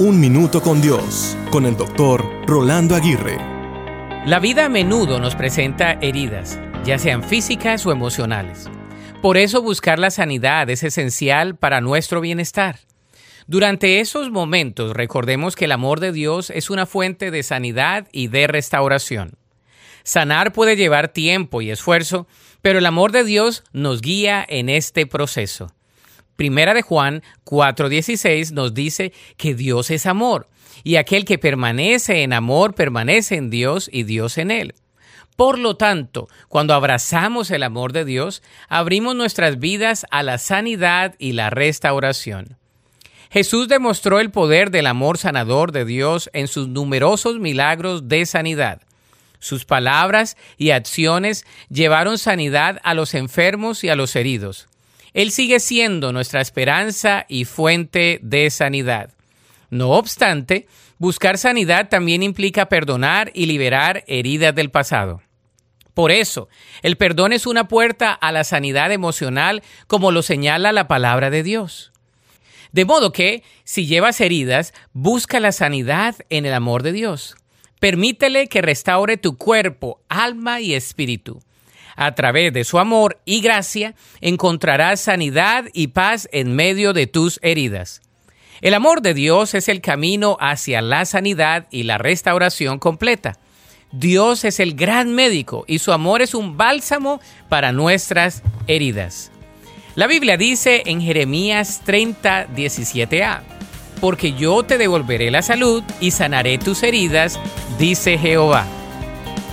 Un Minuto con Dios, con el doctor Rolando Aguirre. La vida a menudo nos presenta heridas, ya sean físicas o emocionales. Por eso buscar la sanidad es esencial para nuestro bienestar. Durante esos momentos recordemos que el amor de Dios es una fuente de sanidad y de restauración. Sanar puede llevar tiempo y esfuerzo, pero el amor de Dios nos guía en este proceso. Primera de Juan 4:16 nos dice que Dios es amor, y aquel que permanece en amor permanece en Dios y Dios en él. Por lo tanto, cuando abrazamos el amor de Dios, abrimos nuestras vidas a la sanidad y la restauración. Jesús demostró el poder del amor sanador de Dios en sus numerosos milagros de sanidad. Sus palabras y acciones llevaron sanidad a los enfermos y a los heridos. Él sigue siendo nuestra esperanza y fuente de sanidad. No obstante, buscar sanidad también implica perdonar y liberar heridas del pasado. Por eso, el perdón es una puerta a la sanidad emocional como lo señala la palabra de Dios. De modo que, si llevas heridas, busca la sanidad en el amor de Dios. Permítele que restaure tu cuerpo, alma y espíritu. A través de su amor y gracia encontrarás sanidad y paz en medio de tus heridas. El amor de Dios es el camino hacia la sanidad y la restauración completa. Dios es el gran médico y su amor es un bálsamo para nuestras heridas. La Biblia dice en Jeremías 30, 17a, porque yo te devolveré la salud y sanaré tus heridas, dice Jehová.